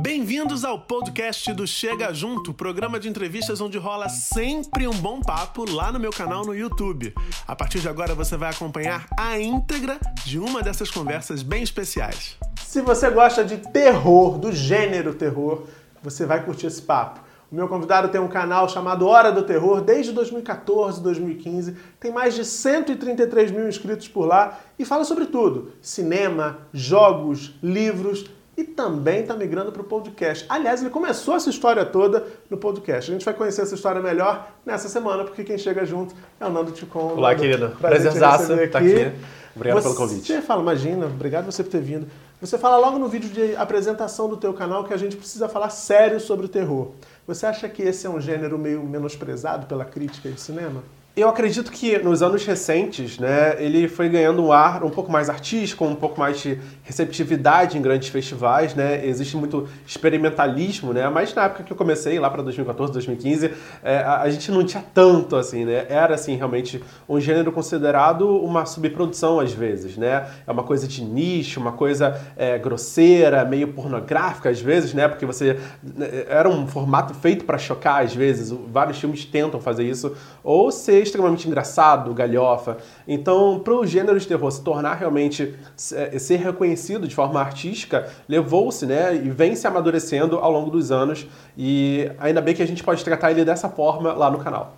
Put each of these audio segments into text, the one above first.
Bem-vindos ao podcast do Chega Junto, programa de entrevistas onde rola sempre um bom papo lá no meu canal no YouTube. A partir de agora você vai acompanhar a íntegra de uma dessas conversas bem especiais. Se você gosta de terror, do gênero terror, você vai curtir esse papo. O meu convidado tem um canal chamado Hora do Terror desde 2014, 2015. Tem mais de 133 mil inscritos por lá e fala sobre tudo: cinema, jogos, livros e também está migrando para o podcast. Aliás, ele começou essa história toda no podcast. A gente vai conhecer essa história melhor nessa semana, porque quem chega junto é o Nando Ticon. Olá, querido. Prazerzaço estar aqui. aqui. Obrigado você pelo convite. Você fala, imagina, obrigado você por ter vindo. Você fala logo no vídeo de apresentação do teu canal que a gente precisa falar sério sobre o terror. Você acha que esse é um gênero meio menosprezado pela crítica de cinema? Eu acredito que nos anos recentes, né, ele foi ganhando um ar um pouco mais artístico, um pouco mais de receptividade em grandes festivais, né? Existe muito experimentalismo, né? Mas na época que eu comecei, lá para 2014, 2015, é, a, gente não tinha tanto, assim, né? Era, assim, realmente um gênero considerado uma subprodução, às vezes, né? É uma coisa de nicho, uma coisa é, grosseira, meio pornográfica, às vezes, né? Porque você... Né, era um formato feito para chocar, às vezes. Vários filmes tentam fazer isso. Ou ser extremamente engraçado, galhofa. Então, para o gênero de terror se tornar realmente é, ser reconhecido de forma artística, levou-se, né, e vem se amadurecendo ao longo dos anos. E ainda bem que a gente pode tratar ele dessa forma lá no canal.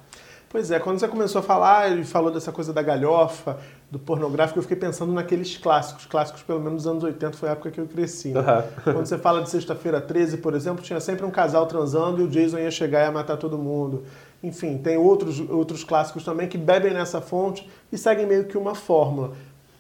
Pois é, quando você começou a falar e falou dessa coisa da galhofa, do pornográfico, eu fiquei pensando naqueles clássicos. Clássicos, pelo menos nos anos 80, foi a época que eu cresci. Né? Uhum. Quando você fala de Sexta-feira 13, por exemplo, tinha sempre um casal transando e o Jason ia chegar e ia matar todo mundo. Enfim, tem outros, outros clássicos também que bebem nessa fonte e seguem meio que uma fórmula.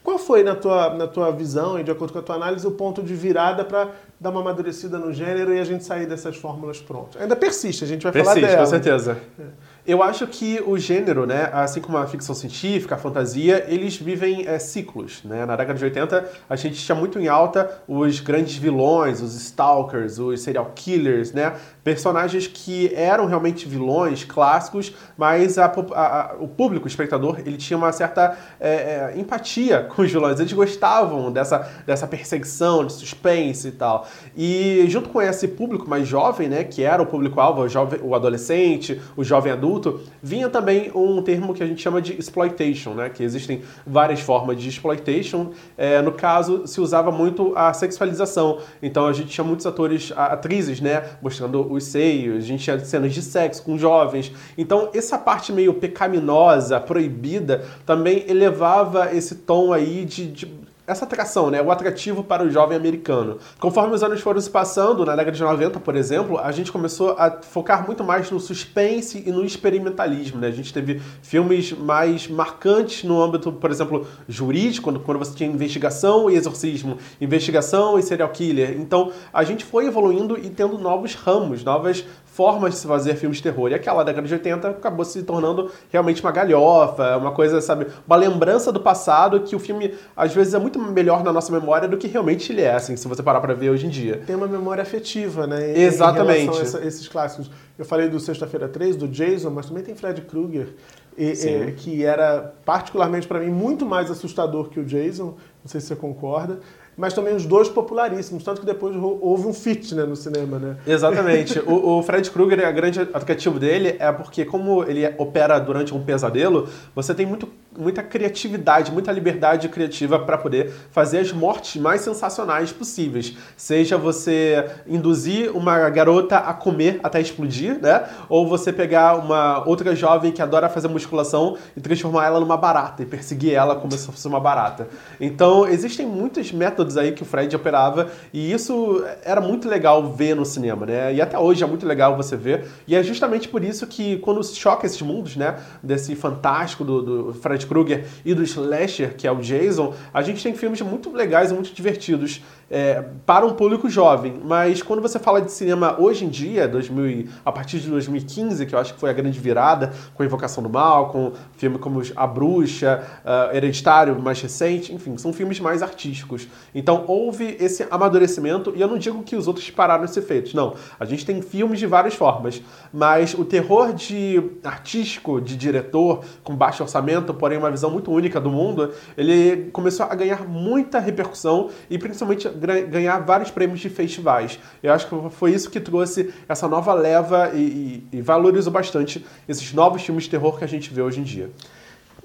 Qual foi, na tua, na tua visão e de acordo com a tua análise, o ponto de virada para dar uma amadurecida no gênero e a gente sair dessas fórmulas prontas? Ainda persiste, a gente vai persiste, falar dela. Persiste, com certeza. É. Eu acho que o gênero, né, assim como a ficção científica, a fantasia, eles vivem é, ciclos. Né? Na década de 80, a gente tinha muito em alta os grandes vilões, os stalkers, os serial killers, né? personagens que eram realmente vilões clássicos, mas a, a, a, o público, o espectador, ele tinha uma certa é, é, empatia com os vilões. Eles gostavam dessa, dessa perseguição, de suspense e tal. E junto com esse público mais jovem, né, que era o público-alvo, o, o adolescente, o jovem adulto, adulto, vinha também um termo que a gente chama de exploitation, né? Que existem várias formas de exploitation. É, no caso, se usava muito a sexualização. Então a gente tinha muitos atores, atrizes, né? Mostrando os seios, a gente tinha cenas de sexo com jovens. Então essa parte meio pecaminosa, proibida, também elevava esse tom aí de, de essa atração, né? O atrativo para o jovem americano. Conforme os anos foram se passando, na década de 90, por exemplo, a gente começou a focar muito mais no suspense e no experimentalismo, né? A gente teve filmes mais marcantes no âmbito, por exemplo, jurídico, quando, quando você tinha investigação e exorcismo, investigação e serial killer. Então, a gente foi evoluindo e tendo novos ramos, novas formas de se fazer filmes de terror. E aquela década de 80 acabou se tornando realmente uma galhofa, uma coisa, sabe, uma lembrança do passado que o filme às vezes é muito melhor na nossa memória do que realmente ele é, assim, se você parar para ver hoje em dia. Tem uma memória afetiva, né? Em, Exatamente. Em essa, esses clássicos. Eu falei do Sexta-feira 3, do Jason, mas também tem Fred Krueger, e, e, que era particularmente para mim muito mais assustador que o Jason, não sei se você concorda mas também os dois popularíssimos, tanto que depois houve um fit né, no cinema, né? Exatamente. o, o, Fred Krueger, a grande atrativo dele é porque como ele opera durante um pesadelo, você tem muito, muita criatividade, muita liberdade criativa para poder fazer as mortes mais sensacionais possíveis. Seja você induzir uma garota a comer até explodir, né? Ou você pegar uma outra jovem que adora fazer musculação e transformar ela numa barata e perseguir ela como se fosse uma barata. Então, existem muitos métodos métodos aí que o Fred operava e isso era muito legal ver no cinema, né? E até hoje é muito legal você ver. E é justamente por isso que quando choca esses mundos, né? Desse fantástico do, do Fred Krueger e do slasher, que é o Jason, a gente tem filmes muito legais e muito divertidos é, para um público jovem. Mas quando você fala de cinema hoje em dia, 2000, a partir de 2015, que eu acho que foi a grande virada, com a Invocação do Mal, com filmes como A Bruxa, uh, Hereditário, mais recente, enfim, são filmes mais artísticos. Então houve esse amadurecimento, e eu não digo que os outros pararam de ser feitos, não. A gente tem filmes de várias formas, mas o terror de artístico, de diretor, com baixo orçamento, porém uma visão muito única do mundo, ele começou a ganhar muita repercussão e principalmente ganhar vários prêmios de festivais. Eu acho que foi isso que trouxe essa nova leva e, e, e valorizou bastante esses novos filmes de terror que a gente vê hoje em dia.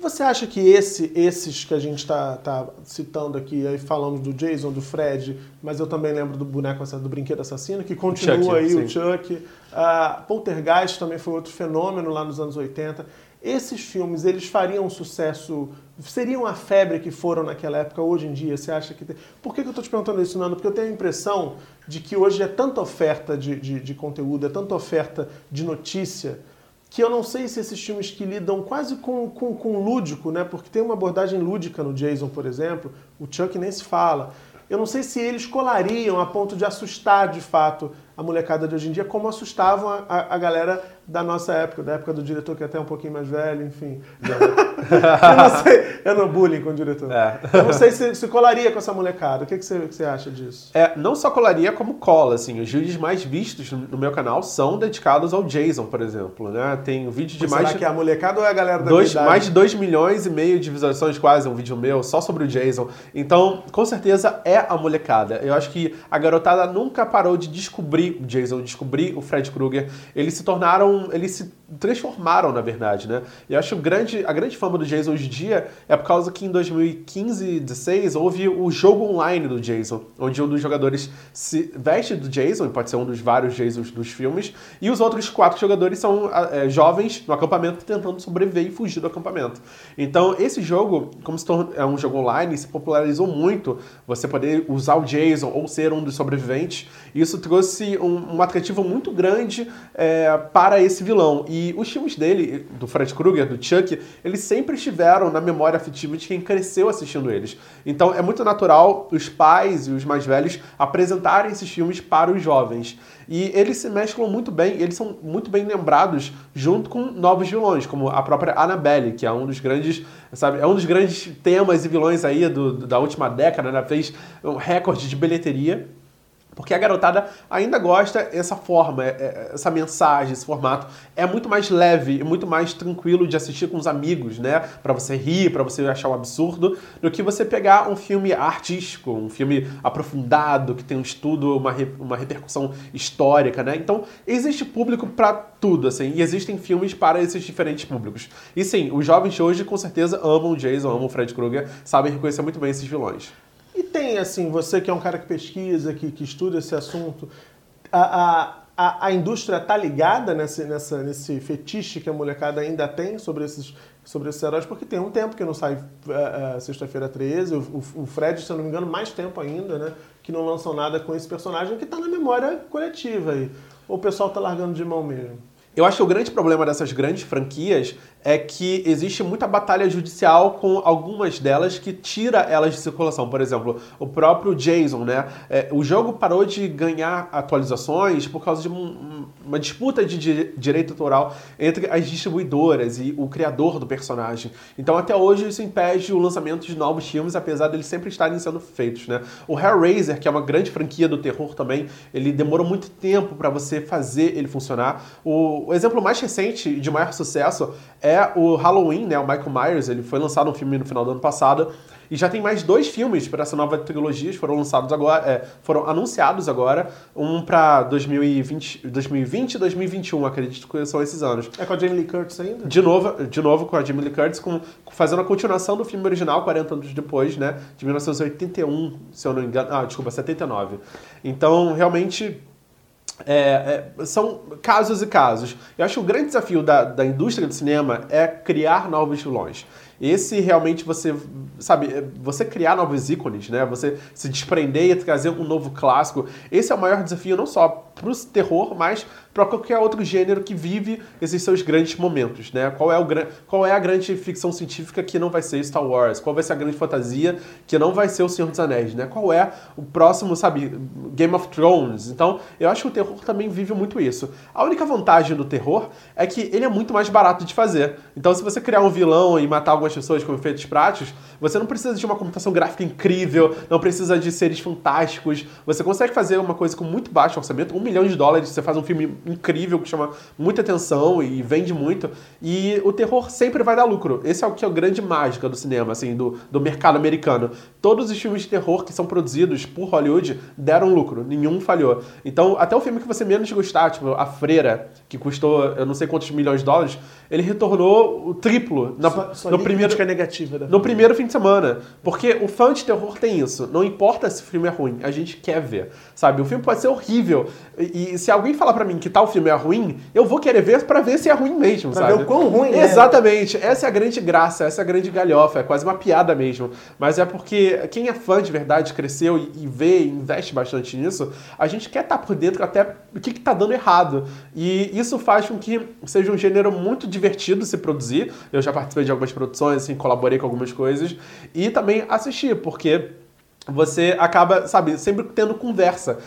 Você acha que esse, esses que a gente está tá citando aqui, aí falamos do Jason, do Fred, mas eu também lembro do boneco do brinquedo assassino, que continua Chuck, aí, sim. o Chuck. Uh, Poltergeist também foi outro fenômeno lá nos anos 80. Esses filmes, eles fariam sucesso, seriam a febre que foram naquela época hoje em dia? Você acha que tem... Por que, que eu estou te perguntando isso, Nando? Porque eu tenho a impressão de que hoje é tanta oferta de, de, de conteúdo, é tanta oferta de notícia, que eu não sei se esses filmes que lidam quase com, com, com lúdico, né? Porque tem uma abordagem lúdica no Jason, por exemplo, o Chuck nem se fala. Eu não sei se eles colariam a ponto de assustar de fato a molecada de hoje em dia, como assustavam a, a, a galera da nossa época, da época do diretor que é até um pouquinho mais velho, enfim. eu não sei, eu não bullying com o diretor. É. Eu não sei se, se colaria com essa molecada. O que, que, você, que você acha disso? É, não só colaria, como cola, assim. Os vídeos mais vistos no meu canal são dedicados ao Jason, por exemplo, né? Tem um vídeo de Mas mais... Será que é a molecada ou é a galera da dois, Mais de 2 milhões e meio de visualizações quase, um vídeo meu, só sobre o Jason. Então, com certeza, é a molecada. Eu acho que a garotada nunca parou de descobrir o Jason, descobrir o Fred Krueger. Eles se tornaram eles se transformaram, na verdade, né? E acho grande, a grande fama do Jason hoje em dia é por causa que em 2015 e 2016 houve o jogo online do Jason, onde um dos jogadores se veste do Jason, e pode ser um dos vários Jasons dos filmes, e os outros quatro jogadores são é, jovens no acampamento tentando sobreviver e fugir do acampamento. Então, esse jogo, como se é um jogo online, se popularizou muito você poder usar o Jason ou ser um dos sobreviventes. Isso trouxe um, um atrativo muito grande é, para esse vilão. E os filmes dele, do Fred Krueger, do Chuck, eles sempre estiveram na memória afetiva de quem cresceu assistindo eles. Então é muito natural os pais e os mais velhos apresentarem esses filmes para os jovens. E eles se mesclam muito bem, eles são muito bem lembrados junto com novos vilões, como a própria Annabelle, que é um dos grandes, sabe, é um dos grandes temas e vilões aí do, da última década, né? fez um recorde de bilheteria. Porque a garotada ainda gosta essa forma, é, é, essa mensagem, esse formato. É muito mais leve e muito mais tranquilo de assistir com os amigos, né? Para você rir, para você achar um absurdo, do que você pegar um filme artístico, um filme aprofundado, que tem um estudo, uma, re, uma repercussão histórica, né? Então, existe público para tudo, assim, e existem filmes para esses diferentes públicos. E sim, os jovens hoje com certeza amam Jason, amam Fred Krueger, sabem reconhecer muito bem esses vilões. Tem, assim, você que é um cara que pesquisa, que, que estuda esse assunto, a, a, a indústria está ligada nesse, nessa, nesse fetiche que a molecada ainda tem sobre esses, sobre esses heróis, porque tem um tempo que não sai uh, sexta-feira 13, o, o, Fred, se eu não me engano, mais tempo ainda, né? Que não lançam nada com esse personagem que está na memória coletiva aí. Ou o pessoal está largando de mão mesmo? Eu acho que o grande problema dessas grandes franquias é que existe muita batalha judicial com algumas delas que tira elas de circulação. Por exemplo, o próprio Jason, né? É, o jogo parou de ganhar atualizações por causa de um, uma disputa de di direito autoral entre as distribuidoras e o criador do personagem. Então, até hoje, isso impede o lançamento de novos filmes, apesar deles sempre estarem sendo feitos, né? O Hellraiser, que é uma grande franquia do terror também, ele demorou muito tempo para você fazer ele funcionar. O, o exemplo mais recente de maior sucesso é o Halloween, né? O Michael Myers, ele foi lançado um filme no final do ano passado e já tem mais dois filmes para essa nova trilogia, foram lançados agora, é, foram anunciados agora, um para 2020, 2020 e 2021, acredito que são esses anos. É com a Jamie Lee Curtis ainda? De novo, de novo com a Jamie Lee Curtis, com, fazendo a continuação do filme original 40 anos depois, né? De 1981, se eu não me engano. Ah, desculpa, 79. Então, realmente é, é, são casos e casos. Eu acho que o grande desafio da, da indústria do cinema é criar novos vilões. Esse realmente você, sabe, é, você criar novos ícones, né? Você se desprender e trazer um novo clássico. Esse é o maior desafio não só para o terror, mas para qualquer outro gênero que vive esses seus grandes momentos, né? Qual é, o, qual é a grande ficção científica que não vai ser Star Wars? Qual vai ser a grande fantasia que não vai ser O Senhor dos Anéis, né? Qual é o próximo, sabe, Game of Thrones? Então, eu acho que o terror também vive muito isso. A única vantagem do terror é que ele é muito mais barato de fazer. Então, se você criar um vilão e matar algumas pessoas com efeitos práticos, você não precisa de uma computação gráfica incrível, não precisa de seres fantásticos. Você consegue fazer uma coisa com muito baixo orçamento, um milhão de dólares, você faz um filme incrível que chama muita atenção e vende muito. E o terror sempre vai dar lucro. Esse é o que é a grande mágica do cinema, assim, do, do mercado americano. Todos os filmes de terror que são produzidos por Hollywood deram lucro, nenhum falhou. Então, até o filme que você menos gostar, tipo A Freira, que custou eu não sei quantos milhões de dólares, ele retornou o triplo na, Só, só no primeiro crítica negativa da no primeiro fim de semana. Porque o fã de terror tem isso. Não importa se o filme é ruim, a gente quer ver. Sabe? O filme pode ser horrível. E, e se alguém falar pra mim que tal filme é ruim, eu vou querer ver pra ver se é ruim mesmo, Pra sabe? ver o quão ruim é. Exatamente. Essa é a grande graça, essa é a grande galhofa. É quase uma piada mesmo. Mas é porque quem é fã de verdade, cresceu e, e vê e investe bastante nisso, a gente quer estar por dentro até o que, que tá dando errado. E isso faz com que seja um gênero muito divertido se produzir. Eu já participei de algumas produções, assim, colaborei com algumas coisas. E também assistir, porque você acaba, sabe, sempre tendo conversa.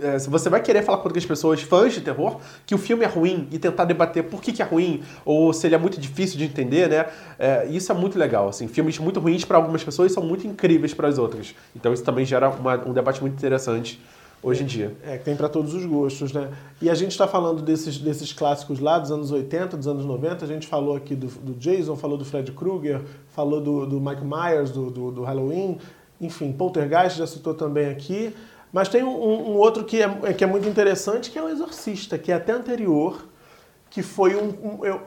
Eh, você vai querer falar com outras pessoas, fãs de terror, que o filme é ruim e tentar debater por que, que é ruim, ou se ele é muito difícil de entender, né? Eh, isso é muito legal, assim. Filmes muito ruins para algumas pessoas são muito incríveis para as outras. Então isso também gera uma- um debate muito interessante hoje em dia. É, tem pra todos os gostos, né? E a gente está falando desses, desses clássicos lá dos anos 80, dos anos 90. A gente falou aqui do, do Jason, falou do Fred Krueger, falou do, do Mike Myers, do, do, do Halloween. Enfim, Poltergeist já citou também aqui. Mas tem um, um outro que é, que é muito interessante, que é o Exorcista, que é até anterior, que foi um... um- eu,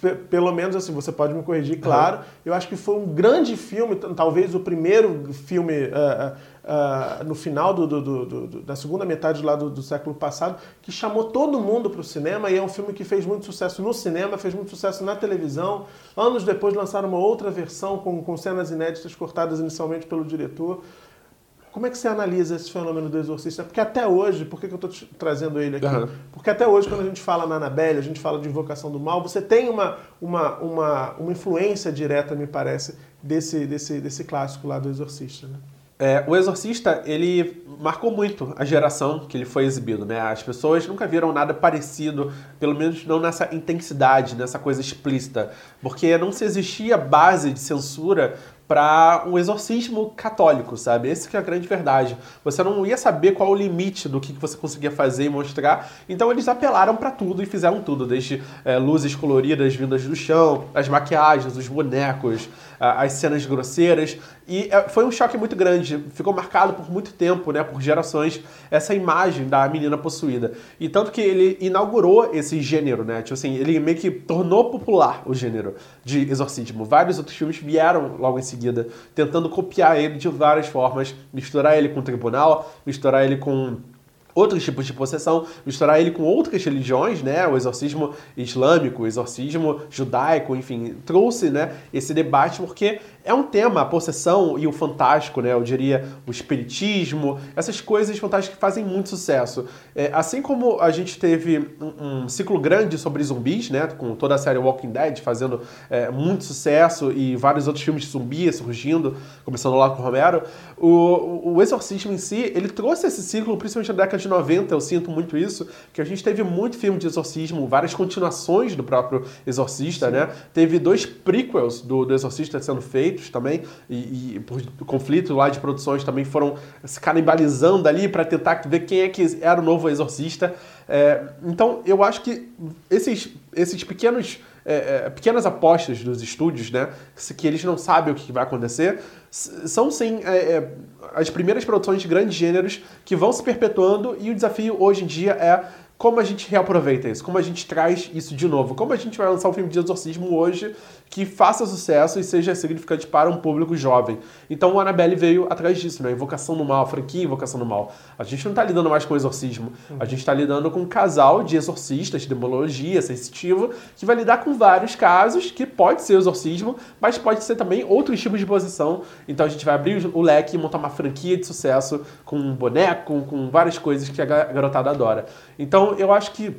pe- pelo menos assim, você pode me corrigir, claro. Eu acho que foi um grande filme, talvez o primeiro filme ah, ah, no final do, do- do- da segunda metade lá do, século passado, que chamou todo mundo para o cinema e é um filme que fez muito sucesso no cinema, fez muito sucesso na televisão. Anos depois lançaram uma outra versão com, com cenas inéditas cortadas inicialmente pelo diretor. Como é que você analisa esse fenômeno do exorcista? Porque até hoje, por que, que eu estou trazendo ele aqui? Aham. Porque até hoje, quando a gente fala na Annabelle, a gente fala de invocação do mal, você tem uma, uma, uma, uma influência direta, me parece, desse, desse, desse clássico lá do exorcista. Né? É, o Exorcista, ele marcou muito a geração que ele foi exibido, né? As pessoas nunca viram nada parecido, pelo menos não nessa intensidade, nessa coisa explícita, porque não se existia base de censura para um exorcismo católico, sabe? Esse que é a grande verdade. Você não ia saber qual o limite do que você conseguia fazer e mostrar, então eles apelaram para tudo e fizeram tudo, desde é, luzes coloridas vindas do chão, as maquiagens, os bonecos, as cenas grosseiras, e é, foi um choque muito grande. Ficou marcado por muito tempo, né, por gerações, essa imagem da menina possuída. E tanto que ele inaugurou esse gênero, né? Tipo assim, ele meio que tornou popular o gênero de exorcismo. Vários outros filmes vieram logo em seguida, tentando copiar ele de várias formas, misturar ele com o tribunal, misturar ele com outros tipos de possessão, misturar ele com outras religiões, né? O exorcismo islâmico, o exorcismo judaico, enfim, trouxe, né, esse debate porque é um tema, a possessão e o fantástico, né? Eu diria o espiritismo, essas coisas fantásticas que fazem muito sucesso. É, assim como a gente teve um, um ciclo grande sobre zumbis, né? Com toda a série Walking Dead fazendo é, muito sucesso e vários outros filmes de zumbi surgindo, começando lá com o Romero, o, o exorcismo em si, ele trouxe esse ciclo, principalmente na década de 90, eu sinto muito isso, que a gente teve muito filme de exorcismo, várias continuações do próprio Exorcista, né? Teve dois prequels do, do Exorcista sendo feitos também, e, e por conflito lá de produções também foram se canibalizando ali para tentar ver quem é que era o novo Exorcista. É, então, eu acho que esses, esses pequenos é, é, pequenas apostas dos estúdios, né? Que eles não sabem o que vai acontecer, são sim é, é, as primeiras produções de grandes gêneros que vão se perpetuando e o desafio hoje em dia é como a gente reaproveita isso, como a gente traz isso de novo, como a gente vai lançar um filme de exorcismo hoje que faça sucesso e seja significante para um público jovem. Então o Annabelle veio atrás disso, né? Invocação do Mal, a franquia Invocação do Mal. A gente não está lidando mais com exorcismo, a gente está lidando com um casal de exorcistas, de demologia, sensitivo, que vai lidar com vários casos, que pode ser exorcismo, mas pode ser também outros tipos de posição. Então a gente vai abrir o leque e montar uma franquia de sucesso com um boneco, com várias coisas que a ga- garotada adora. Então eu acho que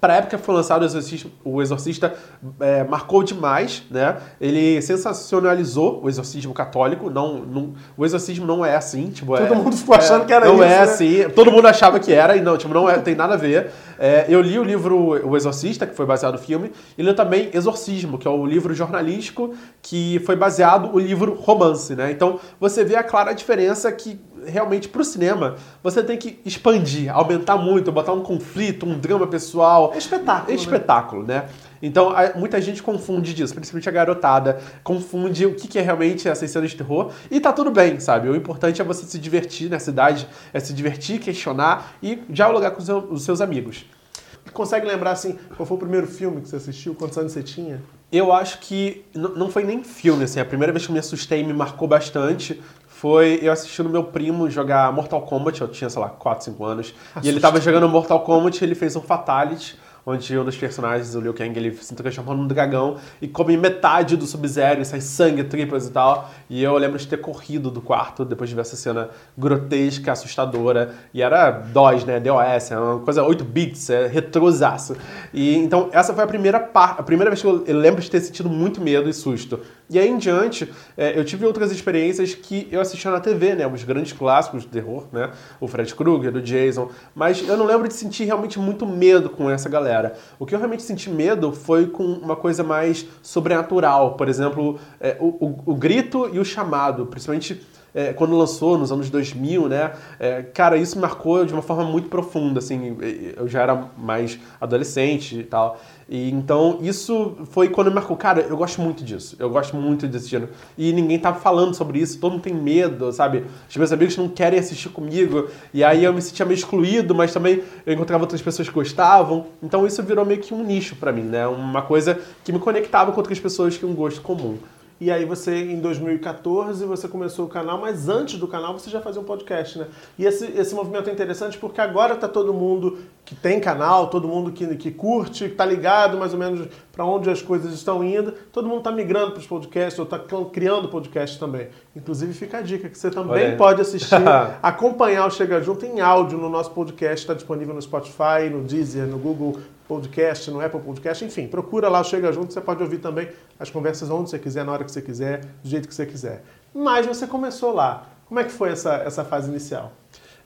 para a época que foi lançado o Exorcista, o Exorcista é, marcou demais, né? Ele sensacionalizou o exorcismo católico. Não, não- o exorcismo não é assim, tipo, Todo é- mundo ficou achando é, que era não isso, é né? assim. Todo mundo achava que era e não, tipo, não é, tem nada a ver. É, eu li o livro O Exorcista, que foi baseado no filme, e li também Exorcismo, que é o livro jornalístico que foi baseado no livro romance, né? Então você vê a clara diferença que realmente pro cinema você tem que expandir, aumentar muito, botar um conflito, um drama pessoal. É espetáculo, É né? espetáculo, né? Então, a, muita gente confunde disso, principalmente a garotada, confunde o que, que é realmente essas cenas de terror. E tá tudo bem, sabe? O importante é você se divertir nessa idade, é se divertir, questionar e dialogar com os seus amigos. Consegue lembrar, assim, qual foi o primeiro filme que você assistiu? Quantos anos você tinha? Eu acho que não foi nem filme, assim. A primeira vez que eu me assustei e me marcou bastante foi eu assistindo meu primo jogar Mortal Kombat. Eu tinha, sei lá, 4, 5 anos. E ele tava jogando Mortal Kombat e ele fez um Fatality onde um dos personagens, o Liu Kang, ele se transforma num dragão e come metade do Sub-Zero e sai sangue, tripas e tal. E eu lembro de ter corrido do quarto depois de ver essa cena grotesca, assustadora. E era DOS, né? DOS, é uma coisa 8 bits, é retrosaço. E então essa foi a primeira parte, a primeira vez que eu, eu lembro de ter sentido muito medo e susto. E aí em diante, é, eu tive outras experiências que eu assistia na TV, né? Os grandes clássicos de terror, né? O Fred Krueger, o Jason. Mas eu não lembro de sentir realmente muito medo com essa galera. O que eu realmente senti medo foi com uma coisa mais sobrenatural. Por exemplo, é, o, o, o grito e o chamado. Principalmente é, quando lançou nos anos 2000, né? É, cara, isso marcou de uma forma muito profunda, assim. Eu já era mais adolescente e tal. E então isso foi quando me marcou. Cara, eu gosto muito disso. Eu gosto muito desse gênero. E ninguém tá falando sobre isso, todo mundo tem medo, sabe? Os meus amigos não querem assistir comigo. E aí eu me sentia meio excluído, mas também eu encontrava outras pessoas que gostavam. Então isso virou meio que um nicho para mim, né? Uma coisa que me conectava com outras pessoas que um gosto comum. E aí você, em 2014, você começou o canal, mas antes do canal você já fazia um podcast, né? E esse, esse movimento é interessante porque agora tá todo mundo que tem canal, todo mundo que, que curte, que tá ligado mais ou menos para onde as coisas estão indo, todo mundo está migrando para os podcasts ou está criando podcast também. Inclusive fica a dica que você também pode assistir, acompanhar o Chega Junto em áudio no nosso podcast, está disponível no Spotify, no Deezer, no Google Podcast, no Apple Podcast, enfim, procura lá o Chega Junto, você pode ouvir também as conversas onde você quiser, na hora que você quiser, do jeito que você quiser. Mas você começou lá. Como é que foi essa, essa fase inicial?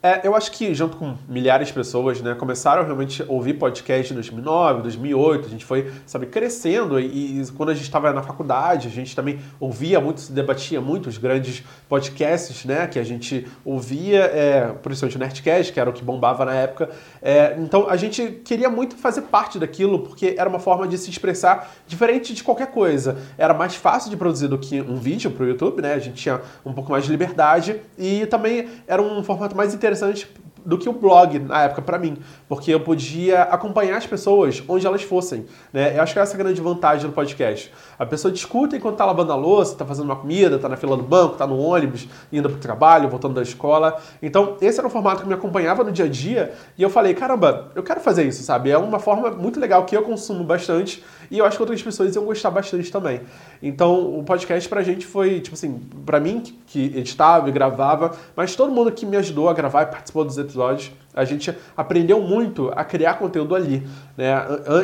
É, eu acho que junto com milhares de pessoas, né, começaram realmente a ouvir podcast em 2009, 2008, a gente foi, sabe, crescendo e, e quando a gente estava na faculdade, a gente também ouvia muito, se debatia muito os grandes podcasts, né, que a gente ouvia, é, principalmente o Nerdcast, que era o que bombava na época. É, então a gente queria muito fazer parte daquilo porque era uma forma de se expressar diferente de qualquer coisa. Era mais fácil de produzir do que um vídeo para o YouTube, né, a gente tinha um pouco mais de liberdade e também era um formato mais interessante interessante do que o blog na época para mim, porque eu podia acompanhar as pessoas onde elas fossem, né? Eu acho que essa é a grande vantagem do podcast. A pessoa discuta enquanto tá lavando a louça, tá fazendo uma comida, tá na fila do banco, tá no ônibus, indo pro trabalho, voltando da escola. Então, esse era um formato que me acompanhava no dia a dia, e eu falei, caramba, eu quero fazer isso, sabe? É uma forma muito legal que eu consumo bastante e eu acho que outras pessoas iam gostar bastante também. Então, o podcast pra gente foi, tipo assim, pra mim, que editava e gravava, mas todo mundo que me ajudou a gravar e participou dos episódios, a gente aprendeu muito a criar conteúdo ali, né?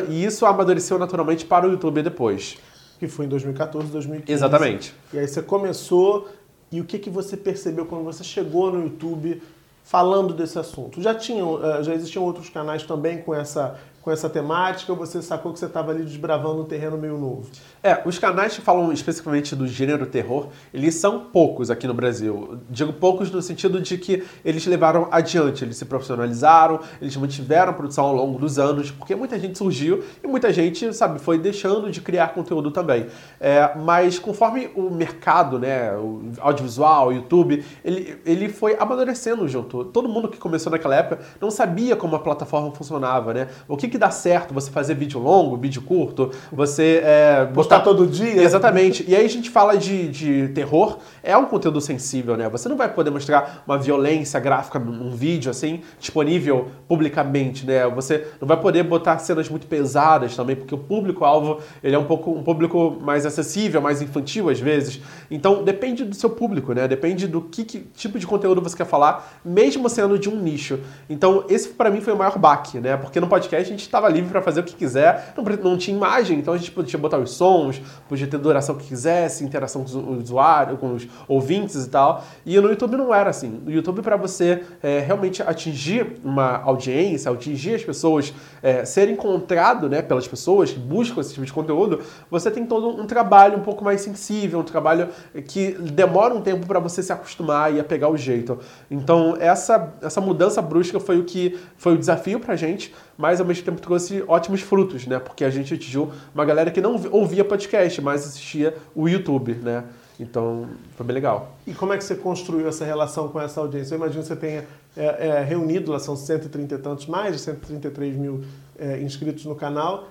E isso amadureceu naturalmente para o YouTube depois. Que foi em 2014, 2015. Exatamente. E aí você começou, e o que, que você percebeu quando você chegou no YouTube falando desse assunto? Já, tinham, eh, já existiam outros canais também com essa com essa temática ou você sacou que você estava ali desbravando um terreno meio novo? É, os canais que falam especificamente do gênero terror, eles são poucos aqui no Brasil. Digo poucos no sentido de que eles levaram adiante, eles se profissionalizaram, eles mantiveram a produção ao longo dos anos, porque muita gente surgiu e muita gente, sabe, foi deixando de criar conteúdo também. É, mas conforme o mercado, né, o audiovisual, o YouTube, ele, ele foi amadurecendo junto. Todo mundo que começou naquela época não sabia como a plataforma funcionava, né? O que que dá certo você fazer vídeo longo, vídeo curto, você é, postar todo dia. Exatamente. E aí a gente fala de, de terror, é um conteúdo sensível, né? Você não vai poder mostrar uma violência gráfica num vídeo assim, disponível publicamente, né? Você não vai poder botar cenas muito pesadas também, porque o público-alvo ele é um pouco um público mais acessível, mais infantil às vezes. Então depende do seu público, né? Depende do que, que tipo de conteúdo você quer falar, mesmo sendo de um nicho. Então esse para mim foi o maior baque, né? Porque no podcast a gente estava livre para fazer o que quiser, não, não tinha imagem, então a gente podia botar os sons, podia ter duração que quisesse, interação com os usuários, com os ouvintes e tal. E no YouTube não era assim. No YouTube, para você é, realmente atingir uma audiência, atingir as pessoas, é, ser encontrado né, pelas pessoas que buscam esse tipo de conteúdo, você tem todo um trabalho um pouco mais sensível, um trabalho que demora um tempo para você se acostumar e a pegar o jeito. Então, essa, essa mudança brusca foi o que foi o desafio pra gente, mas ao mesmo tempo trouxe ótimos frutos, né? Porque a gente atingiu uma galera que não ouvia podcast, mas assistia o YouTube, né? Então, foi bem legal. E como é que você construiu essa relação com essa audiência? Eu imagino que você tenha é, é, reunido, lá são 130 e tantos, mais de 133 mil é, inscritos no canal,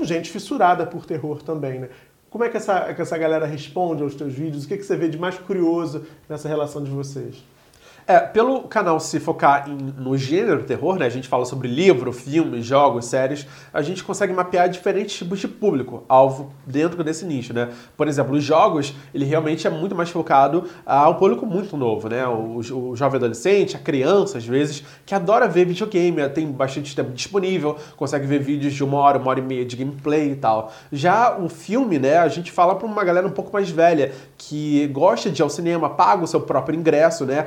gente fissurada por terror também, né? Como é que essa, que essa galera responde aos teus vídeos? O que, que você vê de mais curioso nessa relação de vocês? É, pelo canal se focar em, no gênero terror, né? A gente fala sobre livro, filmes, jogos, séries. A gente consegue mapear diferentes tipos de público, alvo dentro desse nicho, né? Por exemplo, os jogos, ele realmente é muito mais focado a um público muito novo, né? O, o, jovem adolescente, a criança, às vezes, que adora ver videogame, tem bastante tempo disponível, consegue ver vídeos de uma hora, uma hora e meia de gameplay e tal. Já o filme, né? A gente fala para uma galera um pouco mais velha, que gosta de ir ao cinema, paga o seu próprio ingresso, né?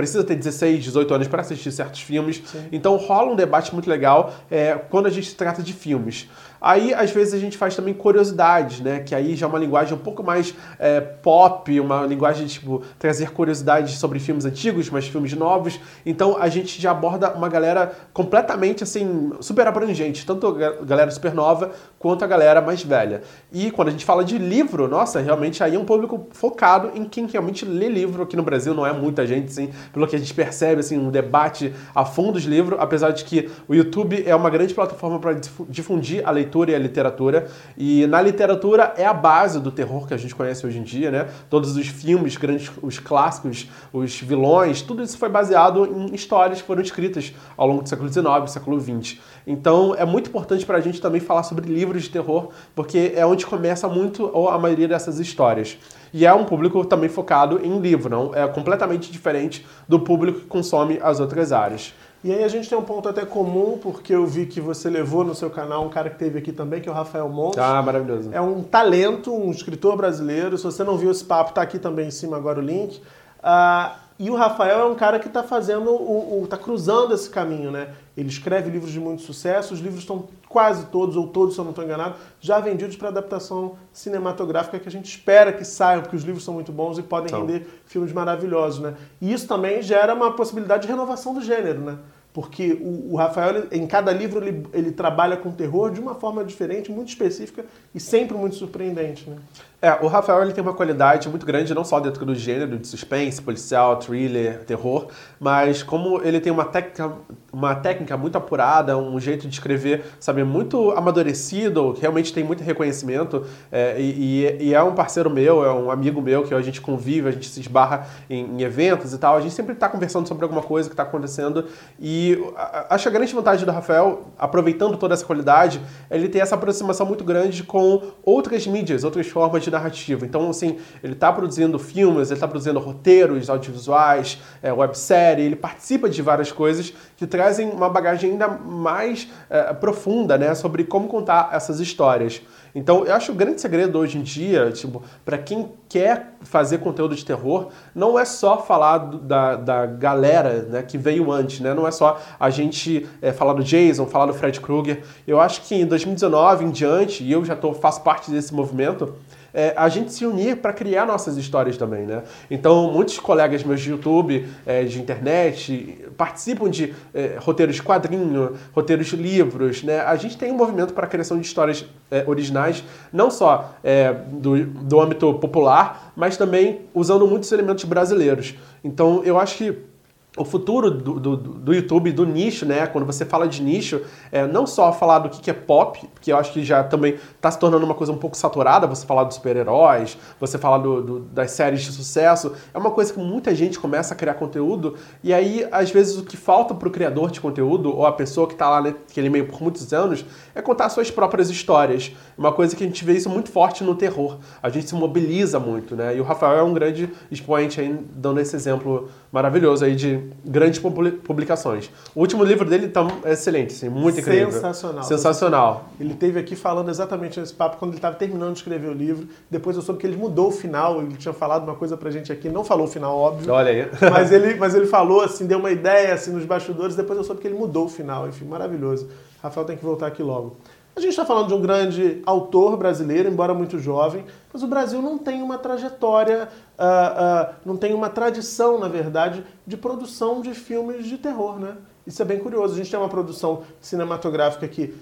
Precisa ter 16, 18 anos para assistir certos filmes. Sim. Então rola um debate muito legal é, quando a gente trata de filmes. Aí, às vezes, a gente faz também curiosidades, né? Que aí já é uma linguagem um pouco mais é, pop, uma linguagem, tipo, trazer curiosidades sobre filmes antigos, mas filmes novos. Então, a gente já aborda uma galera completamente, assim, super abrangente. Tanto a galera super nova, quanto a galera mais velha. E quando a gente fala de livro, nossa, realmente aí é um público focado em quem realmente lê livro. Aqui no Brasil não é muita gente, assim, pelo que a gente percebe, assim, um debate a fundo de livro, apesar de que o YouTube é uma grande plataforma para difundir a leitura leitura e a literatura. E na literatura é a base do terror que a gente conhece hoje em dia, né? Todos os filmes, grandes, os clássicos, os vilões, tudo isso foi baseado em histórias que foram escritas ao longo do século XIX, século XX. Então é muito importante para a gente também falar sobre livros de terror, porque é onde começa muito a maioria dessas histórias. E é um público também focado em livro, não é completamente diferente do público que consome as outras áreas. E aí a gente tem um ponto até comum, porque eu vi que você levou no seu canal um cara que teve aqui também, que é o Rafael Montes. Ah, maravilhoso. É um talento, um escritor brasileiro. Se você não viu esse papo, tá aqui também em cima agora o link. Uh, e o Rafael é um cara que está fazendo, o, está cruzando esse caminho, né? Ele escreve livros de muito sucesso, os livros estão quase todos, ou todos, se eu não estou enganado, já vendidos para adaptação cinematográfica que a gente espera que saiam, porque os livros são muito bons e podem então. render filmes maravilhosos, né? E isso também gera uma possibilidade de renovação do gênero, né? Porque o, o Rafael, em cada livro, ele, ele trabalha com terror de uma forma diferente, muito específica e sempre muito surpreendente, né? É, o Rafael ele tem uma qualidade muito grande, não só dentro do gênero de suspense, policial, thriller, terror, mas como ele tem uma técnica, uma técnica muito apurada, um jeito de escrever, sabe, muito amadurecido, realmente tem muito reconhecimento, é, e, e, é um parceiro meu, é um amigo meu, que a gente convive, a gente se esbarra em, em eventos e tal, a gente sempre está conversando sobre alguma coisa que está acontecendo, e acho a grande vantagem do Rafael, aproveitando toda essa qualidade, é ele tem essa aproximação muito grande com outras mídias, outras formas de narrativa. Então, assim, ele está produzindo filmes, ele está produzindo roteiros audiovisuais, é, websérie, ele participa de várias coisas que trazem uma bagagem ainda mais é, profunda, né, sobre como contar essas histórias. Então, eu acho o grande segredo hoje em dia, tipo, para quem quer fazer conteúdo de terror, não é só falar do, da, da galera né, que veio antes, né? Não é só a gente é, falar do Jason, falar do Fred Krueger. Eu acho que em 2019 em diante, e eu já tô, faço parte desse movimento, é, a gente se unir para criar nossas histórias também, né? Então, muitos colegas meus de YouTube, é, de internet, participam de é, roteiros de quadrinho, roteiros de livros, né? A gente tem um movimento para a criação de histórias é, originais, não só é, do, do âmbito popular, mas também usando muitos elementos brasileiros. Então, eu acho que o futuro do, do, do, YouTube, do nicho, né? Quando você fala de nicho, é não só falar do que é pop, que eu acho que já também está se tornando uma coisa um pouco saturada, você falar dos super-heróis, você falar do, do, das séries de sucesso, é uma coisa que muita gente começa a criar conteúdo, e aí, às vezes, o que falta para o criador de conteúdo, ou a pessoa que está lá naquele meio por muitos anos, é contar suas próprias histórias. Uma coisa que a gente vê isso muito forte no terror. A gente se mobiliza muito, né? E o Rafael é um grande expoente aí, dando esse exemplo maravilhoso aí de grandes publicações. O último livro dele tá excelente, assim, muito incrível. Sensacional. Sensacional. Ele teve aqui falando exatamente nesse papo quando ele estava terminando de escrever o livro. Depois eu soube que ele mudou o final. Ele tinha falado uma coisa pra gente aqui, não falou o final, óbvio. Olha aí. mas ele, mas ele falou assim, deu uma ideia assim nos bastidores. Depois eu soube que ele mudou o final. Enfim, maravilhoso. Rafael tem que voltar aqui logo. A gente está falando de um grande autor brasileiro, embora muito jovem, mas o Brasil não tem uma trajetória, uh, uh, não tem uma tradição, na verdade, de produção de filmes de terror, né? Isso é bem curioso. A gente tem uma produção cinematográfica que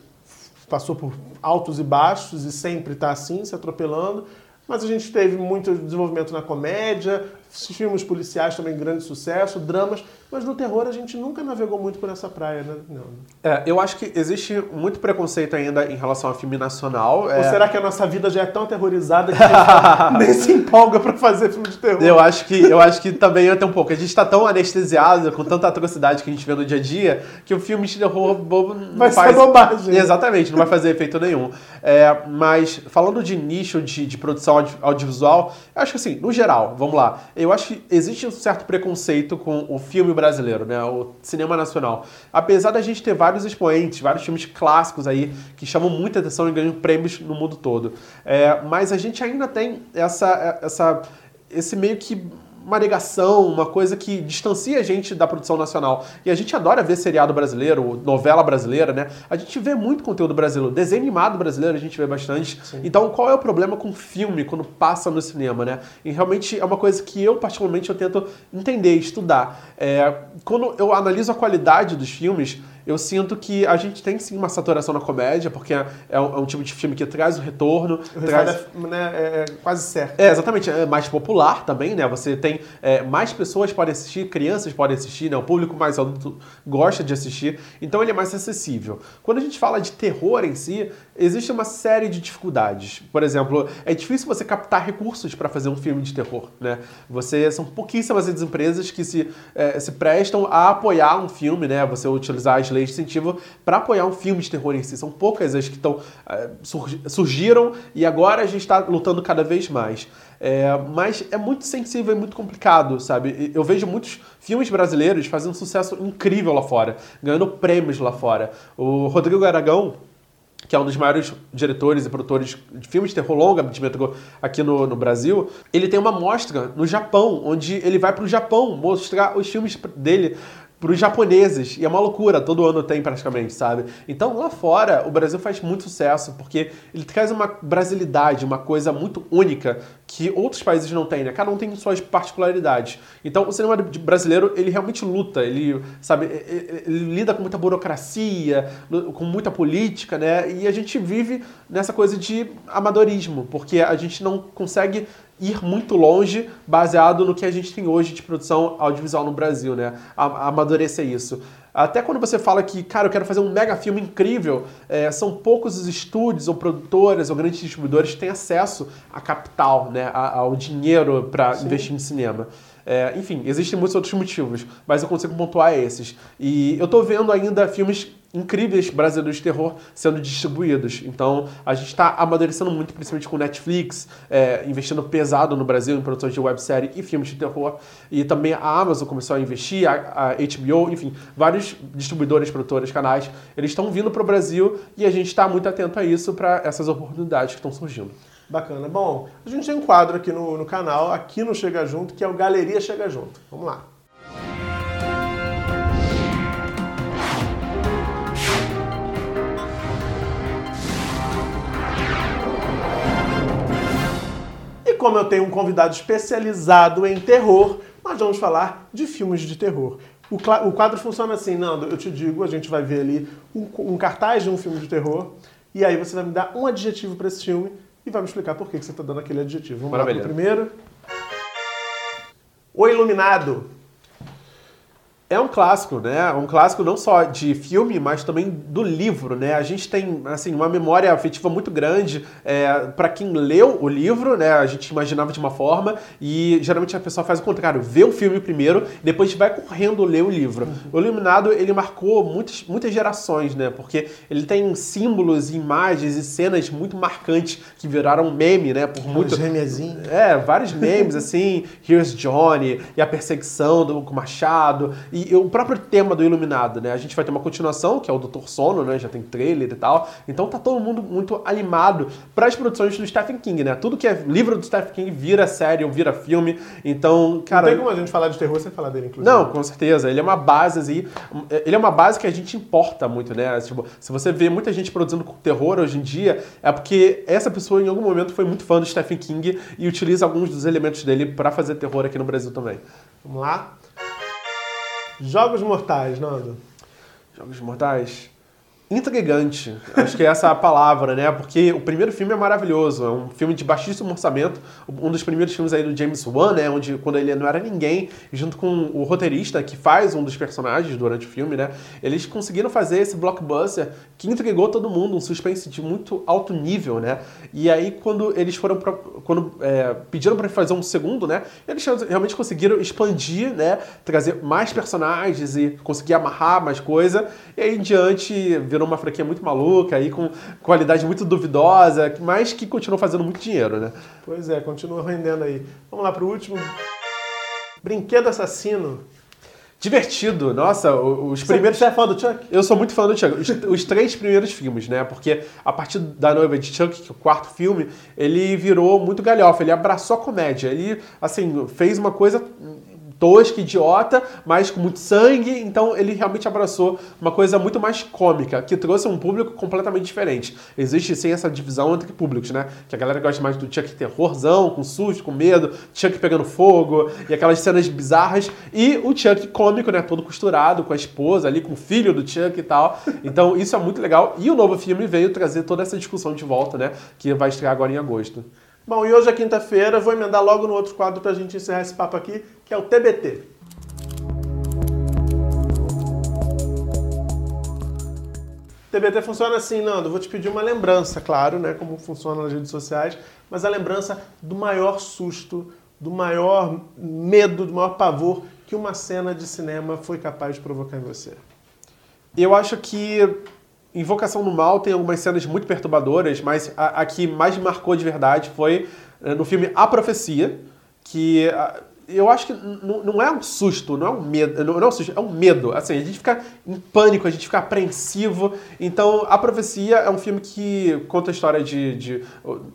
passou por altos e baixos e sempre está assim, se atropelando. Mas a gente teve muito desenvolvimento na comédia, filmes policiais também grande sucesso, dramas, mas no terror a gente nunca navegou muito por essa praia, né? Não. É, eu acho que existe muito preconceito ainda em relação ao filme nacional. Ou é... será que a nossa vida já é tão aterrorizada que a gente nem se empolga para fazer filme de terror? Eu acho que, eu acho que também até um pouco. A gente está tão anestesiado com tanta atrocidade que a gente vê no dia a dia que o filme de terror bobo não vai faz... ser bobagem. Exatamente, não vai fazer efeito nenhum. É, mas falando de nicho de, de produção audiovisual, eu acho que assim, no geral, vamos lá eu acho que existe um certo preconceito com o filme brasileiro, né? O cinema nacional. Apesar da gente ter vários expoentes, vários filmes clássicos aí que chamam muita atenção e ganham prêmios no mundo todo. É, mas a gente ainda tem essa, essa, esse meio que uma negação, uma coisa que distancia a gente da produção nacional. E a gente adora ver seriado brasileiro, novela brasileira, né? A gente vê muito conteúdo brasileiro, desenho animado brasileiro a gente vê bastante. Sim. Então, qual é o problema com filme quando passa no cinema, né? E realmente é uma coisa que eu, particularmente, eu tento entender, estudar. É, quando eu analiso a qualidade dos filmes, eu sinto que a gente tem sim uma saturação na comédia, porque é, é, um, é um, tipo de filme que traz o retorno. O traz... É, né, é, quase certo. É, exatamente. É mais popular também, né? Você tem é, mais pessoas podem assistir, crianças podem assistir, né? O público mais adulto gosta de assistir, então ele é mais acessível. Quando a gente fala de terror em si, existe uma série de dificuldades. Por exemplo, é difícil você captar recursos para fazer um filme de terror, né? Você são pouquíssimas as empresas que se, é, se prestam a apoiar um filme, né? Você utilizar as leis de incentivo para apoiar um filme de terror em si. São poucas as que estão é, surgiram e agora a gente está lutando cada vez mais. É, mas é muito sensível e muito complicado, sabe? Eu vejo muitos filmes brasileiros fazendo sucesso incrível lá fora, ganhando prêmios lá fora. O Rodrigo Aragão, que é um dos maiores diretores e produtores de filmes de terror longa aqui no, no Brasil, ele tem uma mostra no Japão, onde ele vai para o Japão mostrar os filmes dele para os japoneses. E é uma loucura, todo ano tem praticamente, sabe? Então lá fora o Brasil faz muito sucesso porque ele traz uma brasilidade, uma coisa muito única que outros países não têm, né? Cada um tem suas particularidades. Então o cinema brasileiro, ele realmente luta, ele, sabe, ele lida com muita burocracia, com muita política, né? E a gente vive nessa coisa de amadorismo, porque a gente não consegue ir muito longe baseado no que a gente tem hoje de produção audiovisual no Brasil, né? Amadurecer isso. Até quando você fala que, cara, eu quero fazer um mega filme incrível, é, são poucos os estúdios ou produtoras ou grandes distribuidores que têm acesso a capital, né? ao dinheiro para investir em cinema. É, enfim, existem muitos outros motivos, mas eu consigo pontuar esses. E eu tô vendo ainda filmes incríveis brasileiros de terror sendo distribuídos. Então, a gente está amadurecendo muito, principalmente com Netflix, é, investindo pesado no Brasil em produções de websérie e filmes de terror. E também a Amazon começou a investir, a, a HBO, enfim, vários distribuidores, produtores, canais, eles estão vindo para o Brasil e a gente está muito atento a isso para essas oportunidades que estão surgindo. Bacana. Bom, a gente tem um quadro aqui no, no canal, aqui no Chega Junto, que é o Galeria Chega Junto. Vamos lá. Como eu tenho um convidado especializado em terror, nós vamos falar de filmes de terror. O, o quadro funciona assim, Nando, eu te digo, a gente vai ver ali um, um cartaz de um filme de terror, e aí você vai me dar um adjetivo para esse filme e vai me explicar por que você está dando aquele adjetivo. Vamos Maravilha. lá pro primeiro. O Iluminado. É um clássico, né? Um clássico não só de filme, mas também do livro, né? A gente tem, assim, uma memória afetiva muito grande é, para quem leu o livro, né? A gente imaginava de uma forma e geralmente a pessoa faz o contrário, vê o filme primeiro, depois vai correndo ler o livro. Uhum. O Iluminado, ele marcou muitas, muitas gerações, né? Porque ele tem símbolos, imagens e cenas muito marcantes que viraram meme, né? Por muito... memezinhos. É, vários memes, assim, Here's Johnny e a perseguição do, Machado e o próprio tema do Iluminado, né? A gente vai ter uma continuação, que é o Doutor Sono, né? Já tem trailer e tal. Então tá todo mundo muito animado para as produções do Stephen King, né? Tudo que é livro do Stephen King vira série ou vira filme. Então, cara. Não tem como a gente falar de terror sem falar dele, inclusive. Não, com certeza. Ele é uma base, assim. Ele é uma base que a gente importa muito, né? Tipo, se você vê muita gente produzindo terror hoje em dia, é porque essa pessoa em algum momento foi muito fã do Stephen King e utiliza alguns dos elementos dele para fazer terror aqui no Brasil também. Vamos lá? Jogos Mortais, Nando. Jogos Mortais? Intrigante. Acho que essa é a palavra, né? Porque o primeiro filme é maravilhoso, é um filme de baixíssimo orçamento, um dos primeiros filmes aí do James Wan, né? Onde quando ele não era ninguém, junto com o roteirista que faz um dos personagens durante o filme, né? Eles conseguiram fazer esse blockbuster que intrigou todo mundo, um suspense de muito alto nível, né? E aí quando eles foram pra, quando é, pediram para fazer um segundo, né? Eles realmente conseguiram expandir, né? Trazer mais personagens e conseguir amarrar mais coisa. E aí em diante virou uma franquia muito maluca, aí com qualidade muito duvidosa, mas que continuou fazendo muito dinheiro, né? Pois é, continua rendendo aí. Vamos lá para o último. Brinquedo Assassino. Divertido, nossa, os primeiros. Você é fã do Chuck? Eu sou muito fã do Chuck. Os, os, três primeiros filmes, né? Porque a partir da noiva de Chuck, que é o quarto filme, ele virou muito galhofa, ele abraçou a comédia. Ele, assim, fez uma coisa tosca, idiota, mas com muito sangue. Então ele realmente abraçou uma coisa muito mais cômica, que trouxe um público completamente diferente. Existe sim essa divisão entre públicos, né? Que a galera gosta mais do Chuck terrorzão, com susto, com medo, Chuck pegando fogo e aquelas cenas bizarras. E o Chuck cômico, né? Todo costurado, com a esposa ali, com o filho do Chuck e tal. Então isso é muito legal. E o novo filme veio trazer toda essa discussão de volta, né? Que vai estrear agora em agosto. Bom, e hoje é quinta-feira, vou emendar logo no outro quadro para a gente encerrar esse papo aqui, que é o TBT. TBT funciona assim, Nando. Vou te pedir uma lembrança, claro, né? Como funciona nas redes sociais, mas a lembrança do maior susto, do maior medo, do maior pavor que uma cena de cinema foi capaz de provocar em você. Eu acho que Invocação do Mal tem algumas cenas muito perturbadoras, mas a, a que mais marcou de verdade foi eh, no filme A Profecia, que eu acho que não é um susto, não é um medo, não é um susto, é um medo. Assim, a gente fica em pânico, a gente fica apreensivo. Então, A Profecia é um filme que conta a história de, de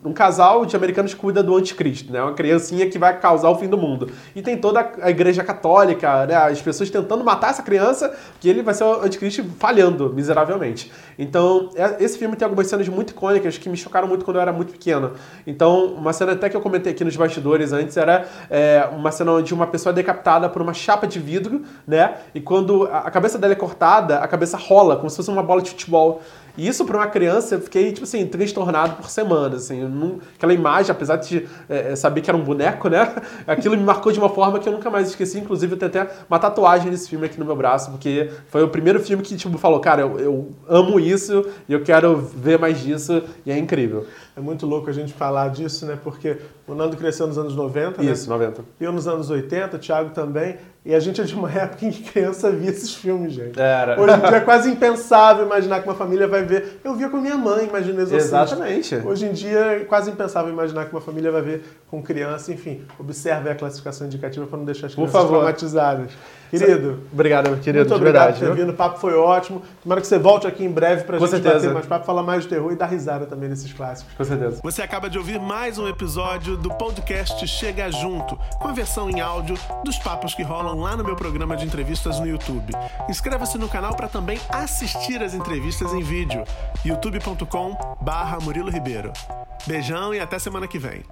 um casal de americanos que cuida do anticristo, né? Uma criancinha que vai causar o fim do mundo. E tem toda a igreja católica, né? As pessoas tentando matar essa criança, que ele vai ser o anticristo falhando miseravelmente. Então, é, esse filme tem algumas cenas muito icônicas que me chocaram muito quando eu era muito pequeno. Então, uma cena até que eu comentei aqui nos bastidores antes era é, uma cena onde uma pessoa é decapitada por uma chapa de vidro, né? E quando a cabeça dela é cortada, a cabeça rola, como se fosse uma bola de futebol. E isso para uma criança, eu fiquei, tipo assim, transtornado por semana, assim. Não, aquela imagem, apesar de é, é, saber que era um boneco, né? Aquilo me marcou de uma forma que eu nunca mais esqueci. Inclusive, eu tenho até uma tatuagem desse filme aqui no meu braço, porque foi o primeiro filme que, tipo, falou, cara, eu, eu amo isso e eu quero ver mais disso, e é incrível. É muito louco a gente falar disso, né? Porque o Nando cresceu nos anos 90, né? Isso, 90. Eu nos anos 80, o Thiago também. E a gente é de uma época em que criança via esses filmes, gente. Era. Hoje em dia é quase impensável imaginar que uma família vai ver. Eu via com minha mãe, imagina Exorcista. Exatamente. Hoje em dia é quase impensável imaginar que uma família vai ver com criança. Enfim, observe a classificação indicativa para não deixar as crianças Por favor. traumatizadas. Querido. Obrigado, meu querido. Muito obrigado verdade, por ter vindo. O papo foi ótimo. Tomara que você volte aqui em breve pra Com gente certeza. bater mais papo, falar mais de terror e dar risada também nesses clássicos. Com certeza. Você acaba de ouvir mais um episódio do podcast Chega Junto, com a versão em áudio dos papos que rolam lá no meu programa de entrevistas no YouTube. Inscreva-se no canal para também assistir as entrevistas em vídeo. youtube.com barra Murilo Ribeiro. Beijão e até semana que vem.